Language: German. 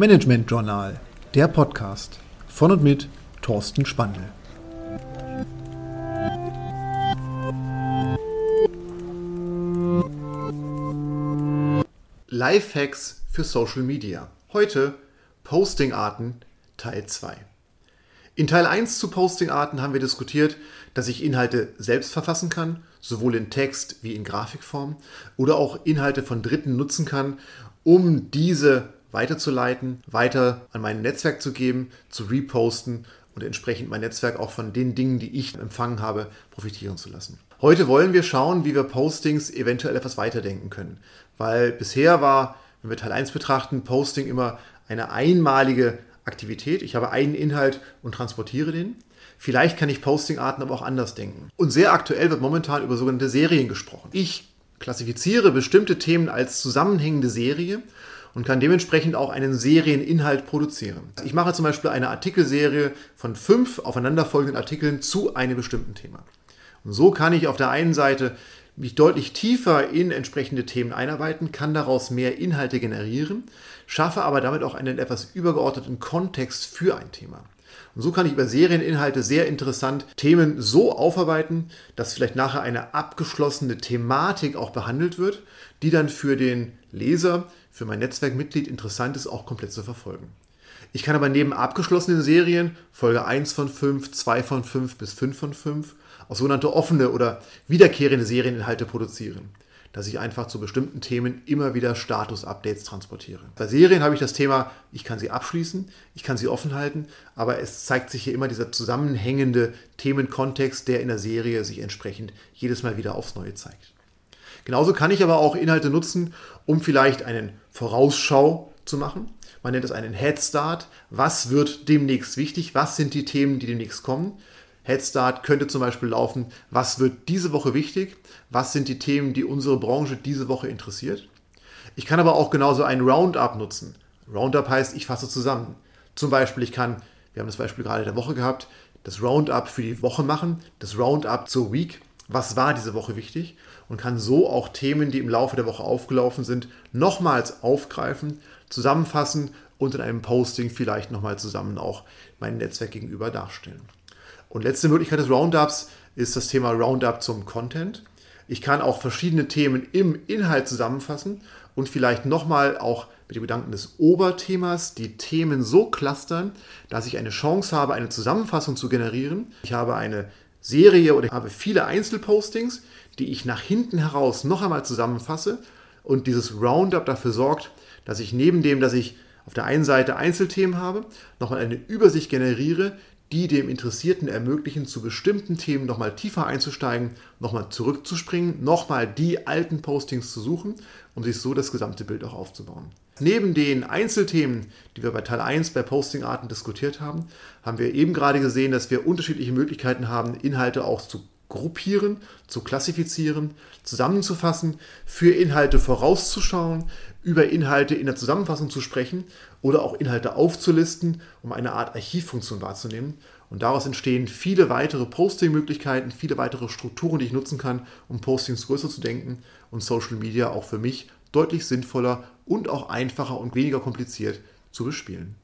Management Journal, der Podcast von und mit Thorsten Spandl. Lifehacks für Social Media. Heute Postingarten Teil 2. In Teil 1 zu Postingarten haben wir diskutiert, dass ich Inhalte selbst verfassen kann, sowohl in Text wie in Grafikform, oder auch Inhalte von Dritten nutzen kann, um diese weiterzuleiten, weiter an mein Netzwerk zu geben, zu reposten und entsprechend mein Netzwerk auch von den Dingen, die ich empfangen habe, profitieren zu lassen. Heute wollen wir schauen, wie wir Postings eventuell etwas weiterdenken können, weil bisher war, wenn wir Teil 1 betrachten, Posting immer eine einmalige Aktivität. Ich habe einen Inhalt und transportiere den. Vielleicht kann ich Postingarten aber auch anders denken. Und sehr aktuell wird momentan über sogenannte Serien gesprochen. Ich klassifiziere bestimmte Themen als zusammenhängende Serie und kann dementsprechend auch einen Serieninhalt produzieren. Ich mache zum Beispiel eine Artikelserie von fünf aufeinanderfolgenden Artikeln zu einem bestimmten Thema. Und so kann ich auf der einen Seite mich deutlich tiefer in entsprechende Themen einarbeiten, kann daraus mehr Inhalte generieren, schaffe aber damit auch einen etwas übergeordneten Kontext für ein Thema. Und so kann ich über Serieninhalte sehr interessant Themen so aufarbeiten, dass vielleicht nachher eine abgeschlossene Thematik auch behandelt wird, die dann für den Leser, für mein Netzwerkmitglied interessant ist, auch komplett zu verfolgen. Ich kann aber neben abgeschlossenen Serien, Folge 1 von 5, 2 von 5 bis 5 von 5, auch sogenannte offene oder wiederkehrende Serieninhalte produzieren dass ich einfach zu bestimmten Themen immer wieder Status-Updates transportiere. Bei Serien habe ich das Thema, ich kann sie abschließen, ich kann sie offen halten, aber es zeigt sich hier immer dieser zusammenhängende Themenkontext, der in der Serie sich entsprechend jedes Mal wieder aufs Neue zeigt. Genauso kann ich aber auch Inhalte nutzen, um vielleicht einen Vorausschau zu machen. Man nennt es einen Head Start. Was wird demnächst wichtig? Was sind die Themen, die demnächst kommen? Headstart könnte zum Beispiel laufen, was wird diese Woche wichtig, was sind die Themen, die unsere Branche diese Woche interessiert. Ich kann aber auch genauso ein Roundup nutzen. Roundup heißt, ich fasse zusammen. Zum Beispiel, ich kann, wir haben das Beispiel gerade der Woche gehabt, das Roundup für die Woche machen, das Roundup zur Week. Was war diese Woche wichtig? Und kann so auch Themen, die im Laufe der Woche aufgelaufen sind, nochmals aufgreifen, zusammenfassen und in einem Posting vielleicht nochmal zusammen auch mein Netzwerk gegenüber darstellen. Und letzte Möglichkeit des Roundups ist das Thema Roundup zum Content. Ich kann auch verschiedene Themen im Inhalt zusammenfassen und vielleicht nochmal auch mit dem Gedanken des Oberthemas die Themen so clustern, dass ich eine Chance habe, eine Zusammenfassung zu generieren. Ich habe eine Serie oder habe viele Einzelpostings, die ich nach hinten heraus noch einmal zusammenfasse und dieses Roundup dafür sorgt, dass ich neben dem, dass ich auf der einen Seite Einzelthemen habe, nochmal eine Übersicht generiere, die dem Interessierten ermöglichen, zu bestimmten Themen nochmal tiefer einzusteigen, nochmal zurückzuspringen, nochmal die alten Postings zu suchen, um sich so das gesamte Bild auch aufzubauen. Neben den Einzelthemen, die wir bei Teil 1 bei Postingarten diskutiert haben, haben wir eben gerade gesehen, dass wir unterschiedliche Möglichkeiten haben, Inhalte auch zu gruppieren, zu klassifizieren, zusammenzufassen, für Inhalte vorauszuschauen, über Inhalte in der Zusammenfassung zu sprechen oder auch Inhalte aufzulisten, um eine Art Archivfunktion wahrzunehmen. Und daraus entstehen viele weitere Posting-Möglichkeiten, viele weitere Strukturen, die ich nutzen kann, um Postings größer zu denken und Social Media auch für mich deutlich sinnvoller und auch einfacher und weniger kompliziert zu bespielen.